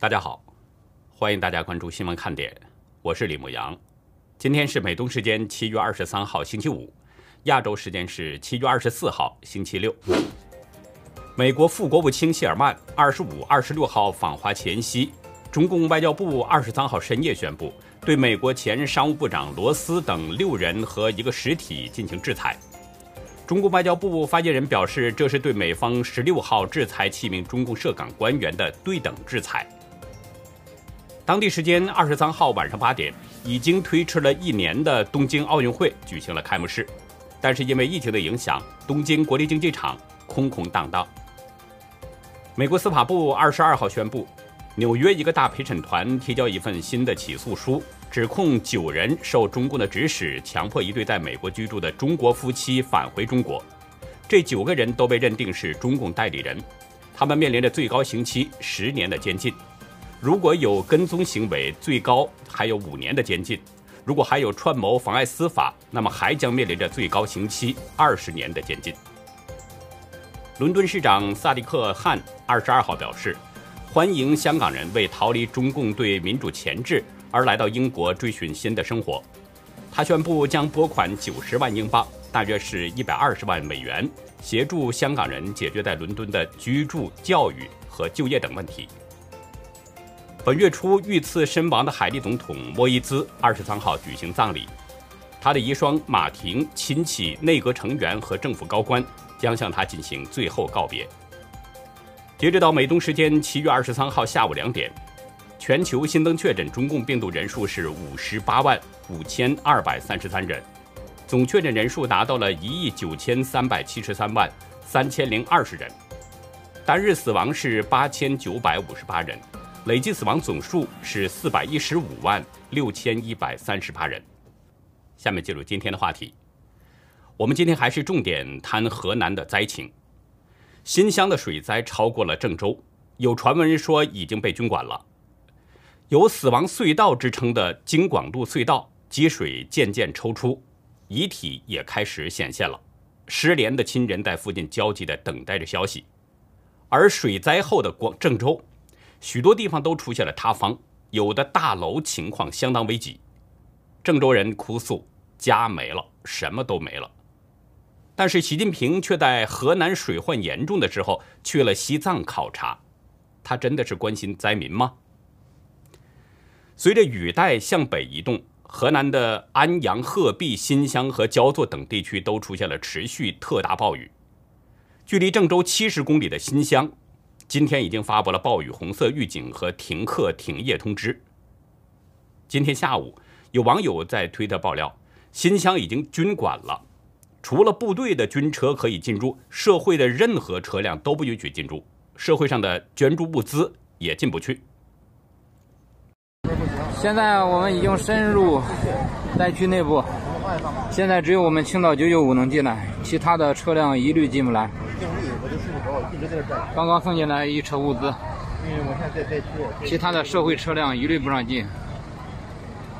大家好，欢迎大家关注新闻看点，我是李牧阳。今天是美东时间七月二十三号星期五，亚洲时间是七月二十四号星期六。美国副国务卿谢尔曼二十五、二十六号访华前夕，中共外交部二十三号深夜宣布，对美国前商务部长罗斯等六人和一个实体进行制裁。中共外交部发言人表示，这是对美方十六号制裁七名中共涉港官员的对等制裁。当地时间二十三号晚上八点，已经推迟了一年的东京奥运会举行了开幕式，但是因为疫情的影响，东京国立竞技场空空荡荡。美国司法部二十二号宣布，纽约一个大陪审团提交一份新的起诉书，指控九人受中共的指使，强迫一对在美国居住的中国夫妻返回中国。这九个人都被认定是中共代理人，他们面临着最高刑期十年的监禁。如果有跟踪行为，最高还有五年的监禁；如果还有串谋妨碍司法，那么还将面临着最高刑期二十年的监禁。伦敦市长萨迪克·汗二十二号表示，欢迎香港人为逃离中共对民主钳制而来到英国追寻新的生活。他宣布将拨款九十万英镑，大约是一百二十万美元，协助香港人解决在伦敦的居住、教育和就业等问题。本月初遇刺身亡的海地总统莫伊兹二十三号举行葬礼，他的遗孀马婷、亲戚、内阁成员和政府高官将向他进行最后告别。截止到美东时间七月二十三号下午两点，全球新增确诊中共病毒人数是五十八万五千二百三十三人，总确诊人数达到了一亿九千三百七十三万三千零二十人，单日死亡是八千九百五十八人。累计死亡总数是四百一十五万六千一百三十八人。下面进入今天的话题，我们今天还是重点谈河南的灾情。新乡的水灾超过了郑州，有传闻说已经被军管了。有“死亡隧道”之称的京广路隧道积水渐渐抽出，遗体也开始显现了。失联的亲人在附近焦急地等待着消息。而水灾后的广郑州。许多地方都出现了塌方，有的大楼情况相当危急。郑州人哭诉家没了，什么都没了。但是习近平却在河南水患严重的时候去了西藏考察，他真的是关心灾民吗？随着雨带向北移动，河南的安阳、鹤壁、新乡和焦作等地区都出现了持续特大暴雨。距离郑州七十公里的新乡。今天已经发布了暴雨红色预警和停课停业通知。今天下午，有网友在推特爆料，新乡已经军管了，除了部队的军车可以进入，社会的任何车辆都不允许进入，社会上的捐助物资也进不去。现在我们已经深入灾区内部，现在只有我们青岛九九五能进来，其他的车辆一律进不来。刚刚送进来一车物资，其他的社会车辆一律不让进，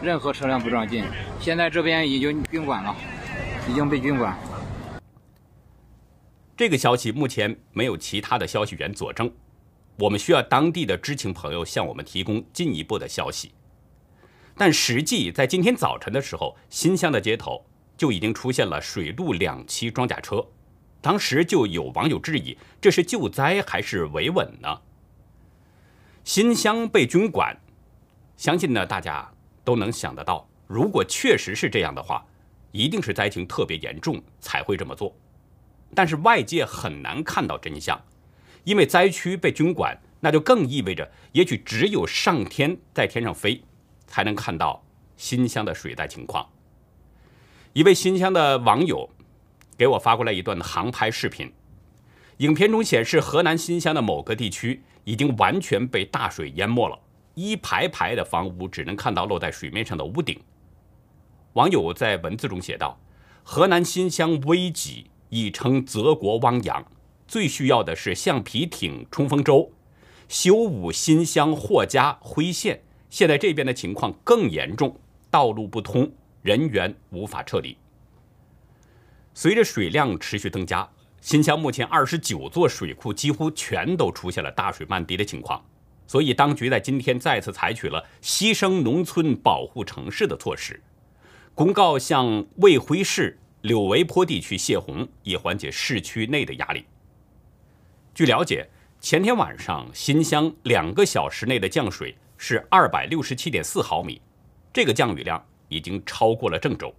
任何车辆不让进。现在这边已经军管了，已经被军管。这个消息目前没有其他的消息源佐证，我们需要当地的知情朋友向我们提供进一步的消息。但实际在今天早晨的时候，新乡的街头就已经出现了水陆两栖装甲车。当时就有网友质疑，这是救灾还是维稳呢？新乡被军管，相信呢大家都能想得到，如果确实是这样的话，一定是灾情特别严重才会这么做。但是外界很难看到真相，因为灾区被军管，那就更意味着，也许只有上天在天上飞，才能看到新乡的水灾情况。一位新乡的网友。给我发过来一段航拍视频，影片中显示河南新乡的某个地区已经完全被大水淹没了，一排排的房屋只能看到露在水面上的屋顶。网友在文字中写道：“河南新乡危急，已成泽国汪洋，最需要的是橡皮艇、冲锋舟。修武新乡霍家辉县，现在这边的情况更严重，道路不通，人员无法撤离。”随着水量持续增加，新乡目前二十九座水库几乎全都出现了大水漫堤的情况。所以当局在今天再次采取了牺牲农村保护城市的措施，公告向卫辉市柳围坡地区泄洪，以缓解市区内的压力。据了解，前天晚上新乡两个小时内的降水是二百六十七点四毫米，这个降雨量已经超过了郑州。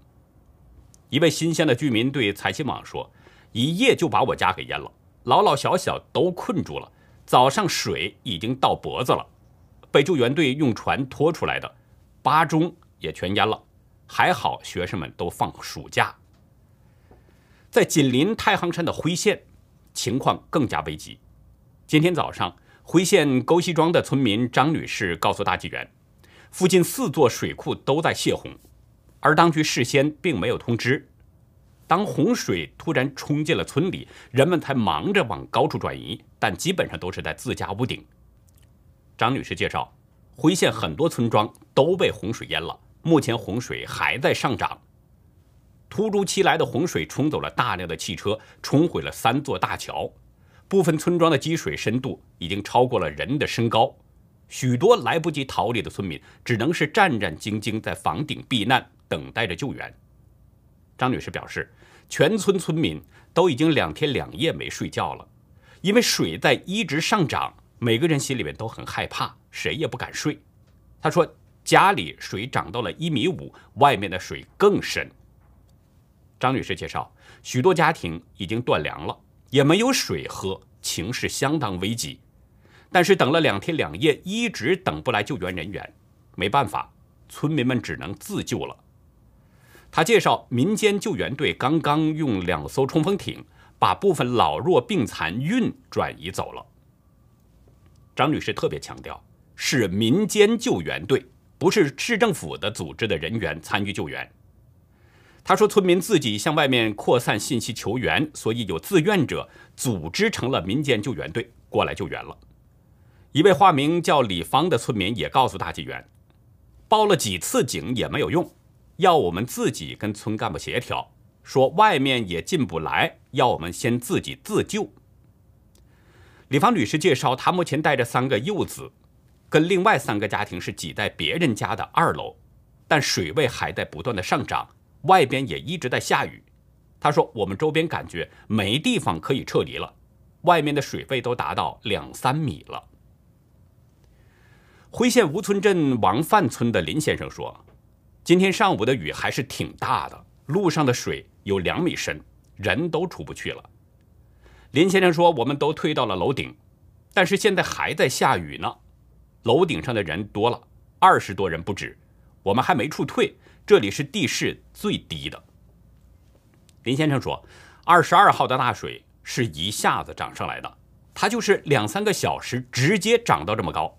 一位新乡的居民对财新网说：“一夜就把我家给淹了，老老小小都困住了。早上水已经到脖子了，被救援队用船拖出来的，八中也全淹了。还好学生们都放暑假。”在紧邻太行山的辉县，情况更加危急。今天早上，辉县沟西庄的村民张女士告诉大纪元，附近四座水库都在泄洪。而当局事先并没有通知，当洪水突然冲进了村里，人们才忙着往高处转移，但基本上都是在自家屋顶。张女士介绍，辉县很多村庄都被洪水淹了，目前洪水还在上涨。突如其来的洪水冲走了大量的汽车，冲毁了三座大桥，部分村庄的积水深度已经超过了人的身高。许多来不及逃离的村民，只能是战战兢兢在房顶避难。等待着救援。张女士表示，全村村民都已经两天两夜没睡觉了，因为水在一直上涨，每个人心里面都很害怕，谁也不敢睡。她说，家里水涨到了一米五，外面的水更深。张女士介绍，许多家庭已经断粮了，也没有水喝，情势相当危急。但是等了两天两夜，一直等不来救援人员，没办法，村民们只能自救了。他介绍，民间救援队刚刚用两艘冲锋艇把部分老弱病残运转移走了。张女士特别强调，是民间救援队，不是市政府的组织的人员参与救援。她说，村民自己向外面扩散信息求援，所以有自愿者组织成了民间救援队过来救援了。一位化名叫李芳的村民也告诉大纪元，报了几次警也没有用。要我们自己跟村干部协调，说外面也进不来，要我们先自己自救。李芳女士介绍，她目前带着三个幼子，跟另外三个家庭是挤在别人家的二楼，但水位还在不断的上涨，外边也一直在下雨。她说，我们周边感觉没地方可以撤离了，外面的水位都达到两三米了。辉县吴村镇王范村的林先生说。今天上午的雨还是挺大的，路上的水有两米深，人都出不去了。林先生说：“我们都退到了楼顶，但是现在还在下雨呢。楼顶上的人多了，二十多人不止，我们还没处退。这里是地势最低的。”林先生说：“二十二号的大水是一下子涨上来的，它就是两三个小时直接涨到这么高，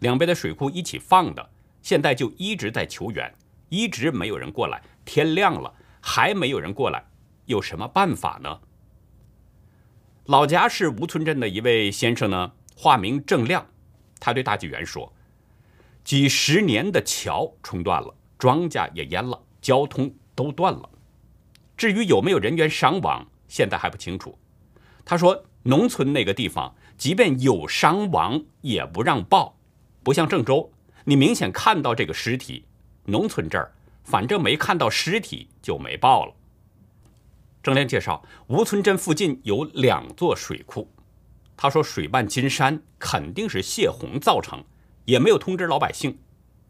两边的水库一起放的，现在就一直在求援。”一直没有人过来，天亮了还没有人过来，有什么办法呢？老家是吴村镇的一位先生呢，化名郑亮，他对大纪元说：“几十年的桥冲断了，庄稼也淹了，交通都断了。至于有没有人员伤亡，现在还不清楚。”他说：“农村那个地方，即便有伤亡也不让报，不像郑州，你明显看到这个尸体。”农村这儿，反正没看到尸体就没报了。郑亮介绍，吴村镇附近有两座水库，他说水漫金山，肯定是泄洪造成，也没有通知老百姓。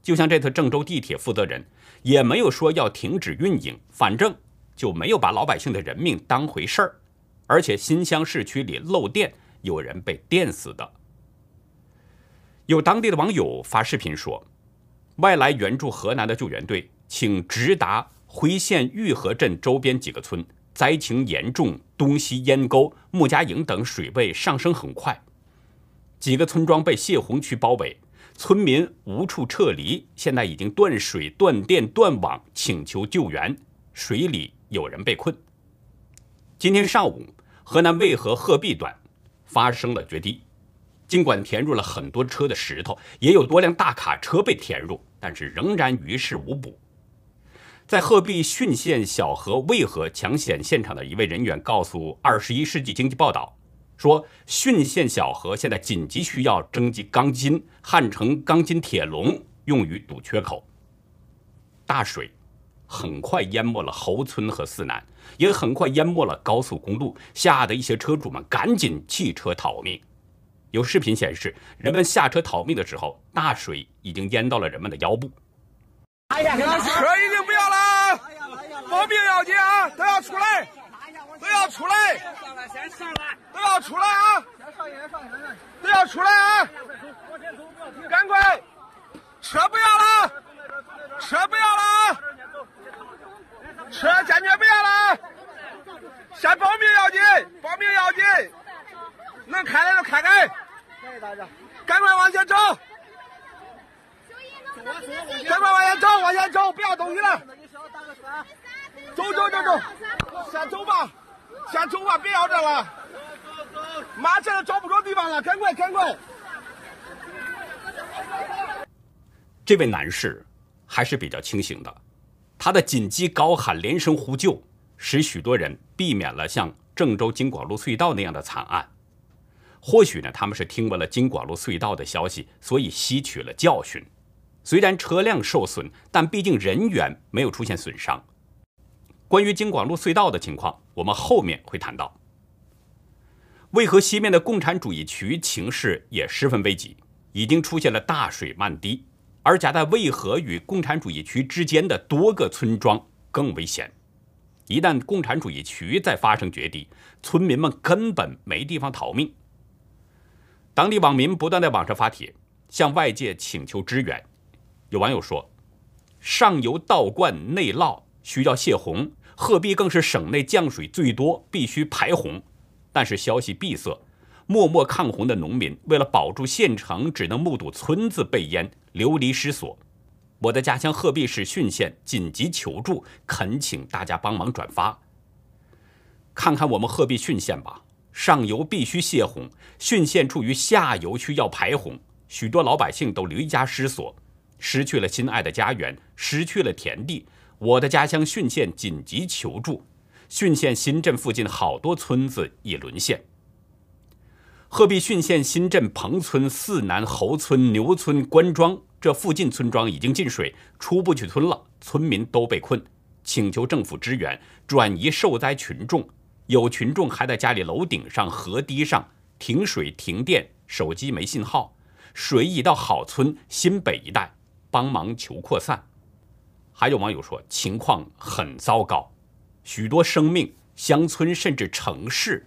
就像这次郑州地铁负责人，也没有说要停止运营，反正就没有把老百姓的人命当回事儿。而且新乡市区里漏电，有人被电死的。有当地的网友发视频说。外来援助河南的救援队，请直达辉县玉河镇周边几个村，灾情严重，东西烟沟、穆家营等水位上升很快，几个村庄被泄洪区包围，村民无处撤离，现在已经断水、断电、断网，请求救援，水里有人被困。今天上午，河南渭河鹤壁段发生了决堤。尽管填入了很多车的石头，也有多辆大卡车被填入，但是仍然于事无补。在鹤壁浚县小河渭河抢险现场的一位人员告诉《二十一世纪经济报道》，说浚县小河现在紧急需要征集钢筋，焊成钢筋铁笼，用于堵缺口。大水很快淹没了侯村和四南，也很快淹没了高速公路，吓得一些车主们赶紧弃车逃命。有视频显示，人们下车逃命的时候，大水已经淹到了人们的腰部。车已经不要了，保命要紧啊！都要出来，都要出来，都要出来啊！都要出来啊！赶快，车不要了，车不要了，车坚决不要了！先保命要紧，保命要紧，能开的就开开，赶快往前走。赶快往前走，往前走，不要东西了。走走走走，先走吧，先走吧，别要这了。马现在找不着地方了，赶快赶快。这位男士还是比较清醒的，他的紧急高喊、连声呼救，使许多人避免了像郑州京广路隧道那样的惨案。或许呢，他们是听闻了京广路隧道的消息，所以吸取了教训。虽然车辆受损，但毕竟人员没有出现损伤。关于京广路隧道的情况，我们后面会谈到。渭河西面的共产主义区情势也十分危急，已经出现了大水漫堤，而夹在渭河与共产主义区之间的多个村庄更危险。一旦共产主义区再发生决堤，村民们根本没地方逃命。当地网民不断在网上发帖，向外界请求支援。有网友说，上游倒灌内涝需要泄洪，鹤壁更是省内降水最多，必须排洪。但是消息闭塞，默默抗洪的农民为了保住县城，只能目睹村子被淹，流离失所。我的家乡鹤壁市浚县紧急求助，恳请大家帮忙转发。看看我们鹤壁浚县吧，上游必须泄洪，浚县处于下游区要排洪，许多老百姓都离家失所。失去了心爱的家园，失去了田地，我的家乡浚县紧急求助。浚县新镇附近好多村子已沦陷。鹤壁浚县新镇彭村、四南侯村、牛村、关庄这附近村庄已经进水，出不去村了，村民都被困，请求政府支援，转移受灾群众。有群众还在家里楼顶上、河堤上停水停电，手机没信号，水已到好村新北一带。帮忙求扩散，还有网友说情况很糟糕，许多生命、乡村甚至城市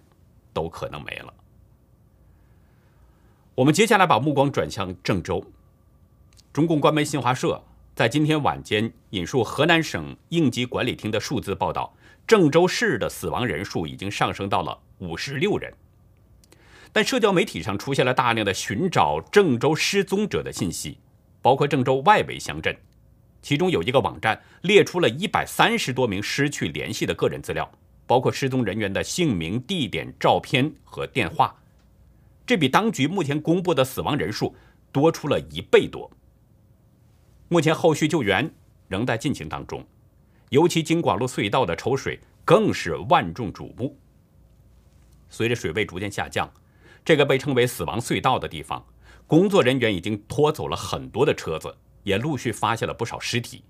都可能没了。我们接下来把目光转向郑州，中共官媒新华社在今天晚间引述河南省应急管理厅的数字报道，郑州市的死亡人数已经上升到了五十六人。但社交媒体上出现了大量的寻找郑州失踪者的信息。包括郑州外围乡镇，其中有一个网站列出了一百三十多名失去联系的个人资料，包括失踪人员的姓名、地点、照片和电话，这比当局目前公布的死亡人数多出了一倍多。目前后续救援仍在进行当中，尤其京广路隧道的抽水更是万众瞩目。随着水位逐渐下降，这个被称为“死亡隧道”的地方。工作人员已经拖走了很多的车子，也陆续发现了不少尸体。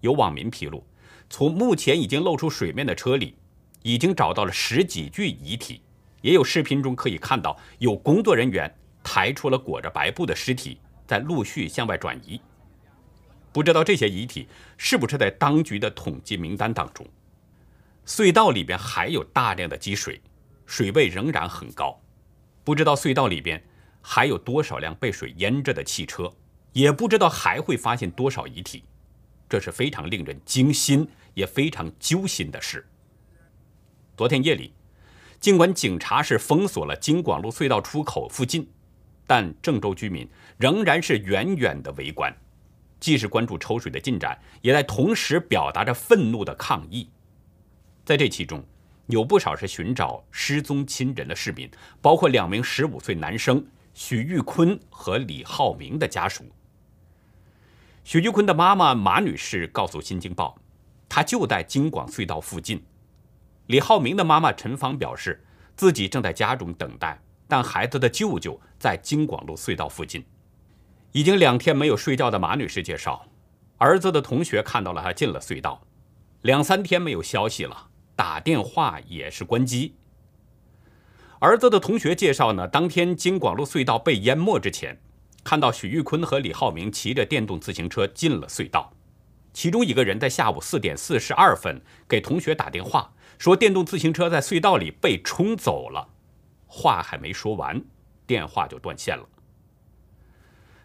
有网民披露，从目前已经露出水面的车里，已经找到了十几具遗体。也有视频中可以看到，有工作人员抬出了裹着白布的尸体，在陆续向外转移。不知道这些遗体是不是在当局的统计名单当中？隧道里边还有大量的积水，水位仍然很高。不知道隧道里边。还有多少辆被水淹着的汽车，也不知道还会发现多少遗体，这是非常令人惊心也非常揪心的事。昨天夜里，尽管警察是封锁了京广路隧道出口附近，但郑州居民仍然是远远的围观，既是关注抽水的进展，也在同时表达着愤怒的抗议。在这其中，有不少是寻找失踪亲人的市民，包括两名十五岁男生。许玉坤和李浩明的家属。许玉坤的妈妈马女士告诉《新京报》，她就在京广隧道附近。李浩明的妈妈陈芳表示，自己正在家中等待，但孩子的舅舅在京广路隧道附近。已经两天没有睡觉的马女士介绍，儿子的同学看到了他进了隧道，两三天没有消息了，打电话也是关机。儿子的同学介绍呢，当天京广路隧道被淹没之前，看到许玉坤和李浩明骑着电动自行车进了隧道。其中一个人在下午四点四十二分给同学打电话，说电动自行车在隧道里被冲走了。话还没说完，电话就断线了。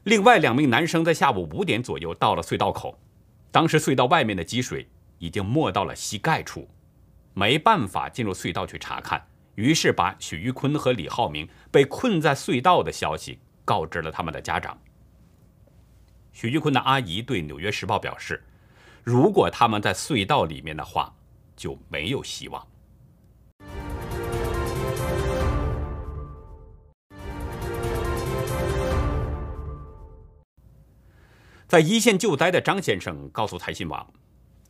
另外两名男生在下午五点左右到了隧道口，当时隧道外面的积水已经没到了膝盖处，没办法进入隧道去查看，于是把许玉坤和李浩明被困在隧道的消息告知了他们的家长。许玉坤的阿姨对《纽约时报》表示。如果他们在隧道里面的话，就没有希望。在一线救灾的张先生告诉财新网，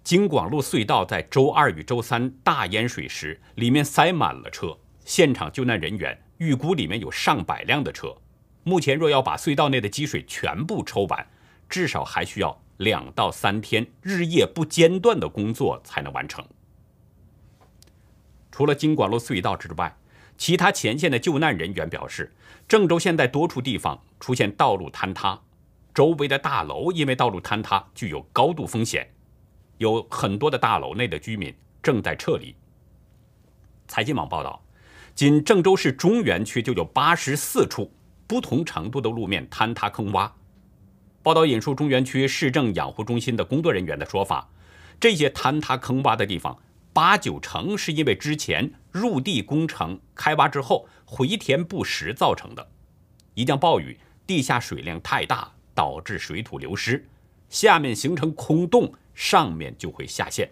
京广路隧道在周二与周三大淹水时，里面塞满了车，现场救难人员预估里面有上百辆的车。目前若要把隧道内的积水全部抽完，至少还需要。两到三天日夜不间断的工作才能完成。除了京广路隧道之外，其他前线的救难人员表示，郑州现在多处地方出现道路坍塌，周围的大楼因为道路坍塌具有高度风险，有很多的大楼内的居民正在撤离。财经网报道，仅郑州市中原区就有八十四处不同程度的路面坍塌坑洼。报道引述中原区市政养护中心的工作人员的说法，这些坍塌坑洼的地方，八九成是因为之前入地工程开挖之后回填不实造成的。一降暴雨，地下水量太大，导致水土流失，下面形成空洞，上面就会下陷。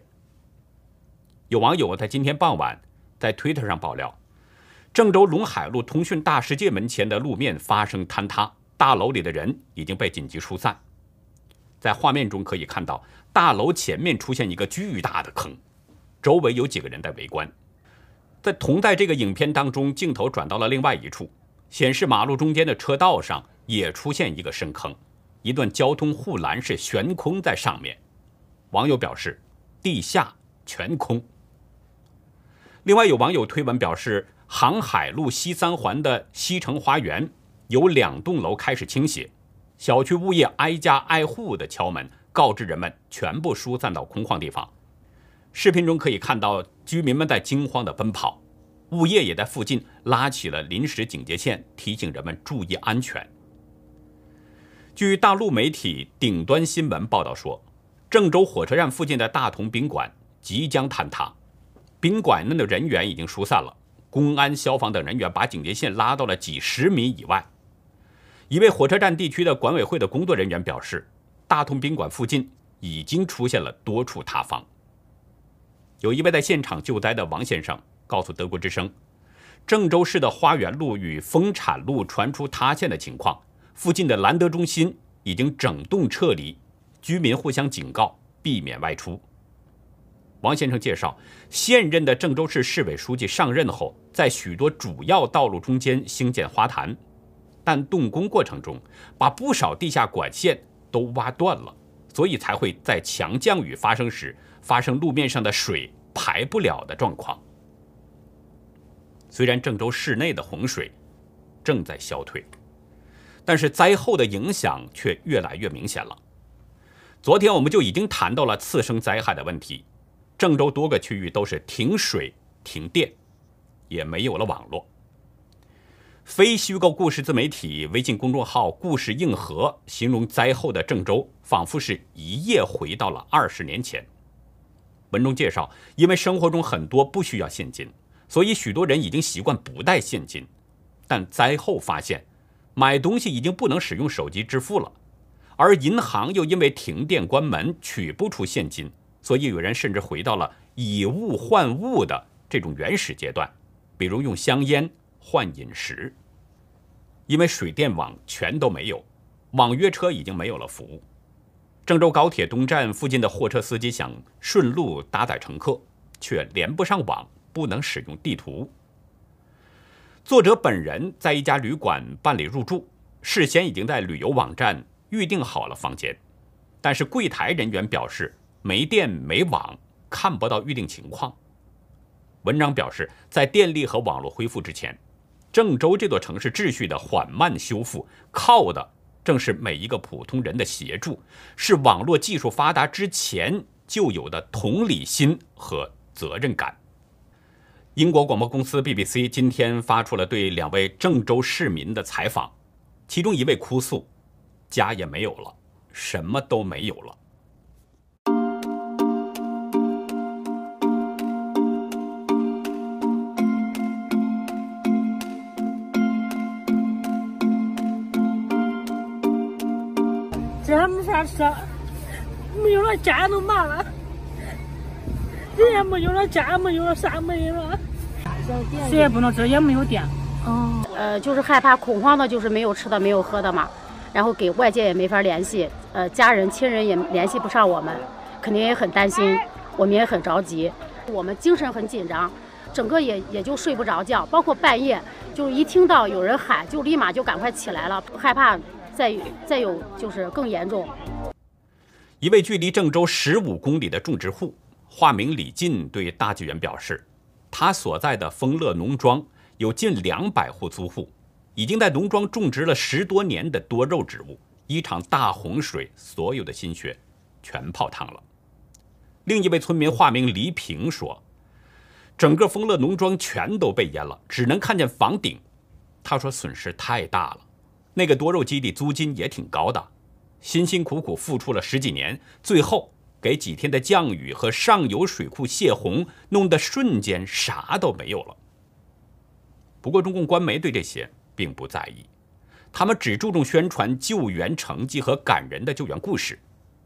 有网友在今天傍晚在推特上爆料，郑州陇海路通讯大世界门前的路面发生坍塌。大楼里的人已经被紧急疏散，在画面中可以看到，大楼前面出现一个巨大的坑，周围有几个人在围观。在同在这个影片当中，镜头转到了另外一处，显示马路中间的车道上也出现一个深坑，一段交通护栏是悬空在上面。网友表示，地下全空。另外有网友推文表示，航海路西三环的西城花园。有两栋楼开始倾斜，小区物业挨家挨户的敲门，告知人们全部疏散到空旷地方。视频中可以看到居民们在惊慌的奔跑，物业也在附近拉起了临时警戒线，提醒人们注意安全。据大陆媒体顶端新闻报道说，郑州火车站附近的大同宾馆即将坍塌，宾馆内的人员已经疏散了，公安、消防等人员把警戒线拉到了几十米以外。一位火车站地区的管委会的工作人员表示，大同宾馆附近已经出现了多处塌方。有一位在现场救灾的王先生告诉德国之声，郑州市的花园路与丰产路传出塌陷的情况，附近的兰德中心已经整栋撤离，居民互相警告，避免外出。王先生介绍，现任的郑州市市委书记上任后，在许多主要道路中间兴建花坛。但动工过程中，把不少地下管线都挖断了，所以才会在强降雨发生时发生路面上的水排不了的状况。虽然郑州市内的洪水正在消退，但是灾后的影响却越来越明显了。昨天我们就已经谈到了次生灾害的问题，郑州多个区域都是停水、停电，也没有了网络。非虚构故事自媒体微信公众号“故事硬核”形容灾后的郑州，仿佛是一夜回到了二十年前。文中介绍，因为生活中很多不需要现金，所以许多人已经习惯不带现金。但灾后发现，买东西已经不能使用手机支付了，而银行又因为停电关门取不出现金，所以有人甚至回到了以物换物的这种原始阶段，比如用香烟。换饮食，因为水电网全都没有，网约车已经没有了服务。郑州高铁东站附近的货车司机想顺路搭载乘客，却连不上网，不能使用地图。作者本人在一家旅馆办理入住，事先已经在旅游网站预订好了房间，但是柜台人员表示没电没网，看不到预订情况。文章表示，在电力和网络恢复之前，郑州这座城市秩序的缓慢修复，靠的正是每一个普通人的协助，是网络技术发达之前就有的同理心和责任感。英国广播公司 BBC 今天发出了对两位郑州市民的采访，其中一位哭诉：“家也没有了，什么都没有了。”这还没法吃，没有了家都麻了，人也没有了，家没有了，啥没有了，谁也不能吃，也没有电。哦，呃，就是害怕恐慌的，就是没有吃的，没有喝的嘛，然后给外界也没法联系，呃，家人亲人也联系不上我们，肯定也很担心，我们也很着急，我们精神很紧张，整个也也就睡不着觉，包括半夜，就一听到有人喊，就立马就赶快起来了，害怕。再再有就是更严重。一位距离郑州十五公里的种植户，化名李进，对大纪元表示，他所在的丰乐农庄有近两百户租户，已经在农庄种植了十多年的多肉植物，一场大洪水，所有的心血全泡汤了。另一位村民化名黎平说，整个丰乐农庄全都被淹了，只能看见房顶。他说损失太大了。那个多肉基地租金也挺高的，辛辛苦苦付出了十几年，最后给几天的降雨和上游水库泄洪，弄得瞬间啥都没有了。不过中共官媒对这些并不在意，他们只注重宣传救援成绩和感人的救援故事，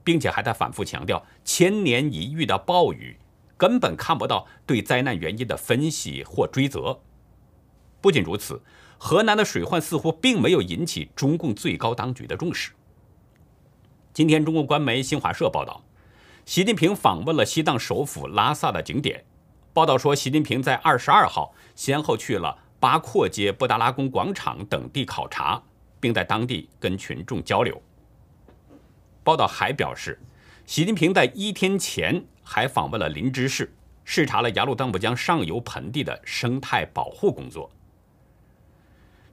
并且还在反复强调千年一遇的暴雨，根本看不到对灾难原因的分析或追责。不仅如此。河南的水患似乎并没有引起中共最高当局的重视。今天，中国官媒新华社报道，习近平访问了西藏首府拉萨的景点。报道说，习近平在二十二号先后去了八廓街、布达拉宫广场等地考察，并在当地跟群众交流。报道还表示，习近平在一天前还访问了林芝市，视察了雅鲁藏布江上游盆地的生态保护工作。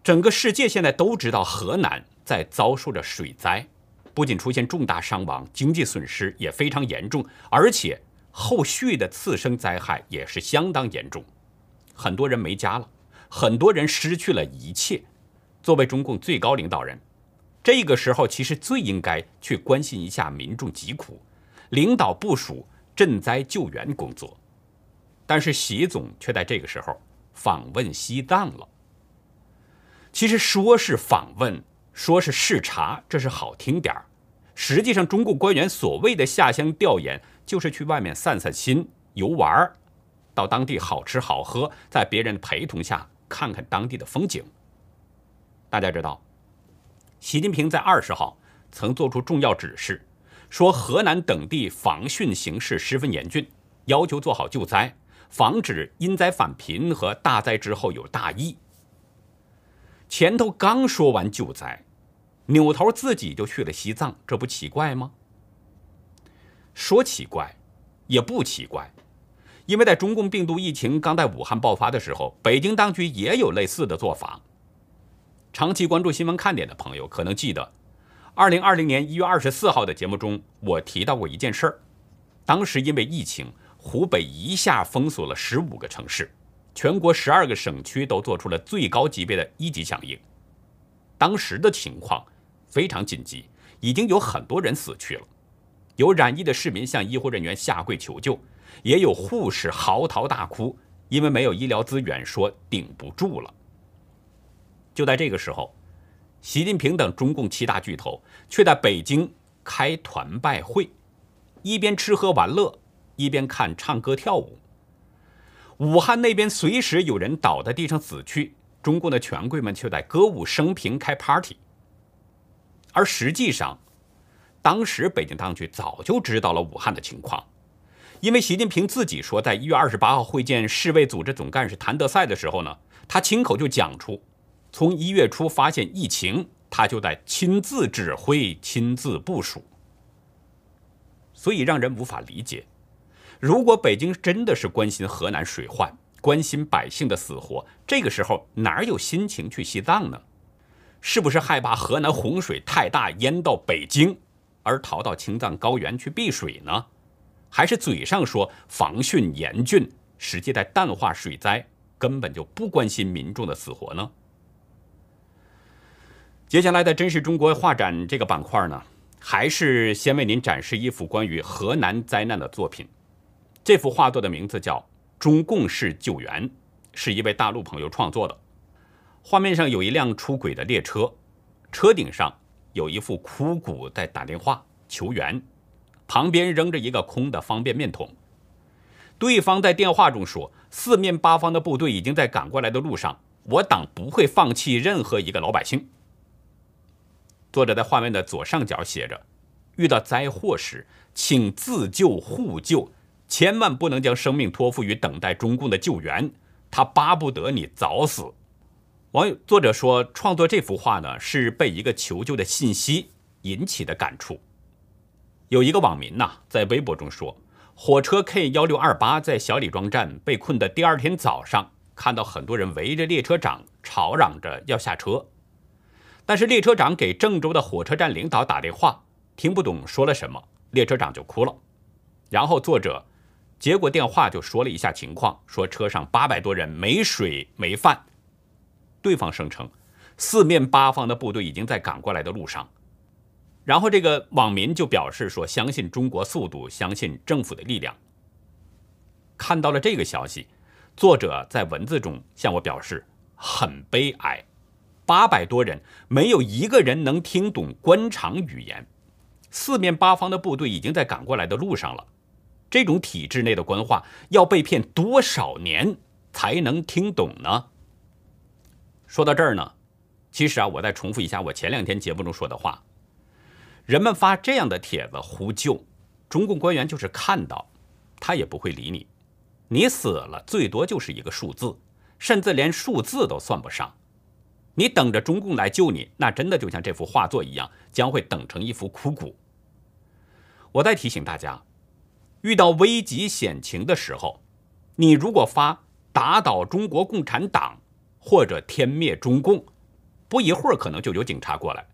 整个世界现在都知道，河南在遭受着水灾，不仅出现重大伤亡，经济损失也非常严重，而且后续的次生灾害也是相当严重，很多人没家了，很多人失去了一切。作为中共最高领导人，这个时候其实最应该去关心一下民众疾苦，领导部署赈灾救援工作。但是习总却在这个时候访问西藏了。其实说是访问，说是视察，这是好听点儿。实际上，中共官员所谓的下乡调研，就是去外面散散心、游玩儿，到当地好吃好喝，在别人陪同下看看当地的风景。大家知道，习近平在二十号曾做出重要指示，说河南等地防汛形势十分严峻，要求做好救灾，防止因灾返贫和大灾之后有大疫。前头刚说完救灾，扭头自己就去了西藏，这不奇怪吗？说奇怪，也不奇怪，因为在中共病毒疫情刚在武汉爆发的时候，北京当局也有类似的做法。长期关注新闻看点的朋友可能记得，二零二零年一月二十四号的节目中，我提到过一件事儿，当时因为疫情，湖北一下封锁了十五个城市。全国十二个省区都做出了最高级别的一级响应，当时的情况非常紧急，已经有很多人死去了，有染疫的市民向医护人员下跪求救，也有护士嚎啕大哭，因为没有医疗资源，说顶不住了。就在这个时候，习近平等中共七大巨头却在北京开团拜会，一边吃喝玩乐，一边看唱歌跳舞。武汉那边随时有人倒在地上死去，中共的权贵们却在歌舞升平、开 party。而实际上，当时北京当局早就知道了武汉的情况，因为习近平自己说，在一月二十八号会见世卫组织总干事谭德赛的时候呢，他亲口就讲出，从一月初发现疫情，他就在亲自指挥、亲自部署，所以让人无法理解。如果北京真的是关心河南水患，关心百姓的死活，这个时候哪有心情去西藏呢？是不是害怕河南洪水太大淹到北京，而逃到青藏高原去避水呢？还是嘴上说防汛严峻，实际在淡化水灾，根本就不关心民众的死活呢？接下来的真实中国画展这个板块呢，还是先为您展示一幅关于河南灾难的作品。这幅画作的名字叫《中共式救援》，是一位大陆朋友创作的。画面上有一辆出轨的列车，车顶上有一副枯骨在打电话求援，旁边扔着一个空的方便面桶。对方在电话中说：“四面八方的部队已经在赶过来的路上，我党不会放弃任何一个老百姓。”作者在画面的左上角写着：“遇到灾祸时，请自救互救。”千万不能将生命托付于等待中共的救援，他巴不得你早死。网友作者说，创作这幅画呢，是被一个求救的信息引起的感触。有一个网民呐，在微博中说，火车 K 幺六二八在小李庄站被困的第二天早上，看到很多人围着列车长吵嚷着要下车，但是列车长给郑州的火车站领导打电话，听不懂说了什么，列车长就哭了。然后作者。接过电话就说了一下情况，说车上八百多人没水没饭。对方声称，四面八方的部队已经在赶过来的路上。然后这个网民就表示说，相信中国速度，相信政府的力量。看到了这个消息，作者在文字中向我表示很悲哀，八百多人没有一个人能听懂官场语言，四面八方的部队已经在赶过来的路上了。这种体制内的官话要被骗多少年才能听懂呢？说到这儿呢，其实啊，我再重复一下我前两天节目中说的话：人们发这样的帖子呼救，中共官员就是看到，他也不会理你。你死了，最多就是一个数字，甚至连数字都算不上。你等着中共来救你，那真的就像这幅画作一样，将会等成一幅枯骨。我再提醒大家。遇到危急险情的时候，你如果发“打倒中国共产党”或者“天灭中共”，不一会儿可能就有警察过来，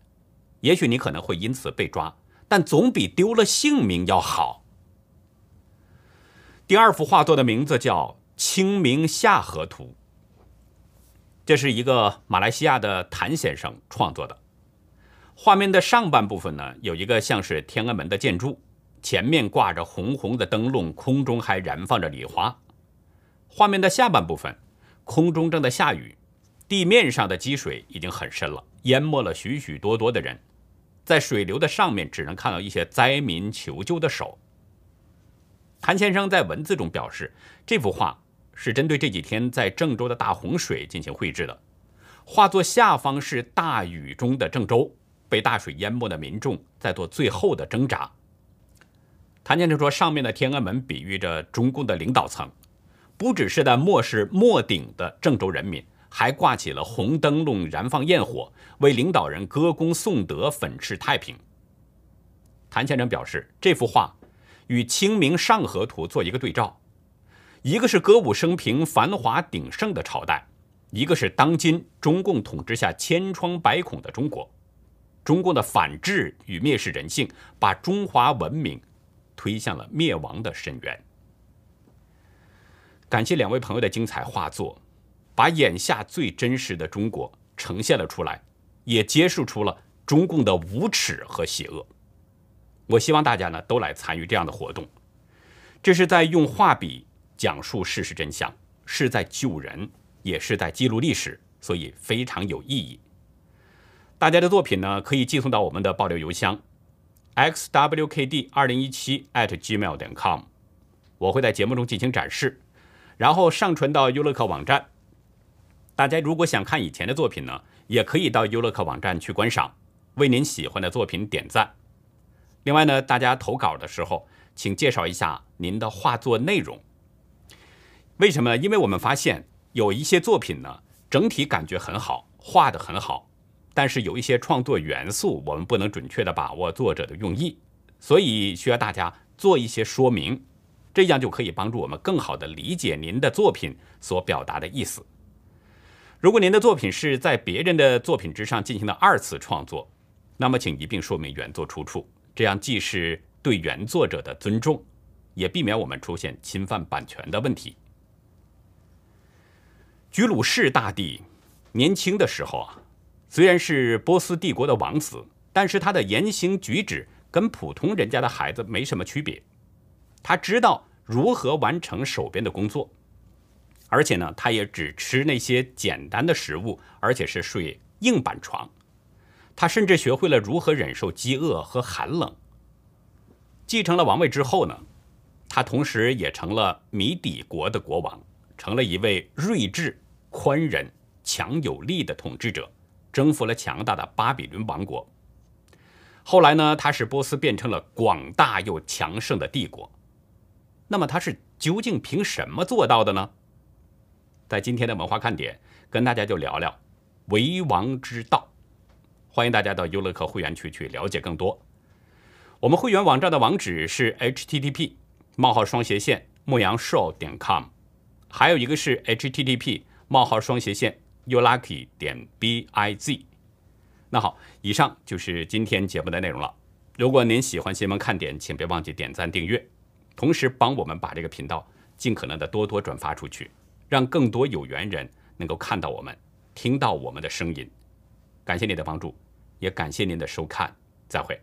也许你可能会因此被抓，但总比丢了性命要好。第二幅画作的名字叫《清明下河图》，这是一个马来西亚的谭先生创作的。画面的上半部分呢，有一个像是天安门的建筑。前面挂着红红的灯笼，空中还燃放着礼花。画面的下半部分，空中正在下雨，地面上的积水已经很深了，淹没了许许多多的人。在水流的上面，只能看到一些灾民求救的手。谭先生在文字中表示，这幅画是针对这几天在郑州的大洪水进行绘制的。画作下方是大雨中的郑州，被大水淹没的民众在做最后的挣扎。谭先生说：“上面的天安门比喻着中共的领导层，不只是在漠视末顶的郑州人民，还挂起了红灯笼，燃放焰火，为领导人歌功颂德，粉饰太平。”谭先生表示，这幅画与《清明上河图》做一个对照，一个是歌舞升平、繁华鼎盛的朝代，一个是当今中共统治下千疮百孔的中国。中共的反智与蔑视人性，把中华文明。推向了灭亡的深渊。感谢两位朋友的精彩画作，把眼下最真实的中国呈现了出来，也揭示出了中共的无耻和邪恶。我希望大家呢都来参与这样的活动，这是在用画笔讲述事实真相，是在救人，也是在记录历史，所以非常有意义。大家的作品呢可以寄送到我们的爆料邮箱。xwkd 二零一七 at gmail 点 com，我会在节目中进行展示，然后上传到优乐客网站。大家如果想看以前的作品呢，也可以到优乐客网站去观赏，为您喜欢的作品点赞。另外呢，大家投稿的时候，请介绍一下您的画作内容。为什么？因为我们发现有一些作品呢，整体感觉很好，画的很好，但是有一些创作元素我们不能准确的把握作者的用意，所以需要大家做一些说明，这样就可以帮助我们更好的理解您的作品所表达的意思。如果您的作品是在别人的作品之上进行的二次创作，那么请一并说明原作出处，这样既是对原作者的尊重，也避免我们出现侵犯版权的问题。居鲁士大帝年轻的时候啊，虽然是波斯帝国的王子，但是他的言行举止跟普通人家的孩子没什么区别。他知道如何完成手边的工作，而且呢，他也只吃那些简单的食物，而且是睡硬板床。他甚至学会了如何忍受饥饿和寒冷。继承了王位之后呢，他同时也成了米底国的国王，成了一位睿智、宽仁、强有力的统治者，征服了强大的巴比伦王国。后来呢，他使波斯变成了广大又强盛的帝国。那么他是究竟凭什么做到的呢？在今天的文化看点，跟大家就聊聊为王之道。欢迎大家到优乐客会员区去了解更多。我们会员网站的网址是 http: 冒号双斜线牧羊 show 点 com，还有一个是 http: 冒号双斜线 youlucky 点 biz。那好，以上就是今天节目的内容了。如果您喜欢新闻看点，请别忘记点赞订阅，同时帮我们把这个频道尽可能的多多转发出去，让更多有缘人能够看到我们，听到我们的声音。感谢您的帮助。也感谢您的收看，再会。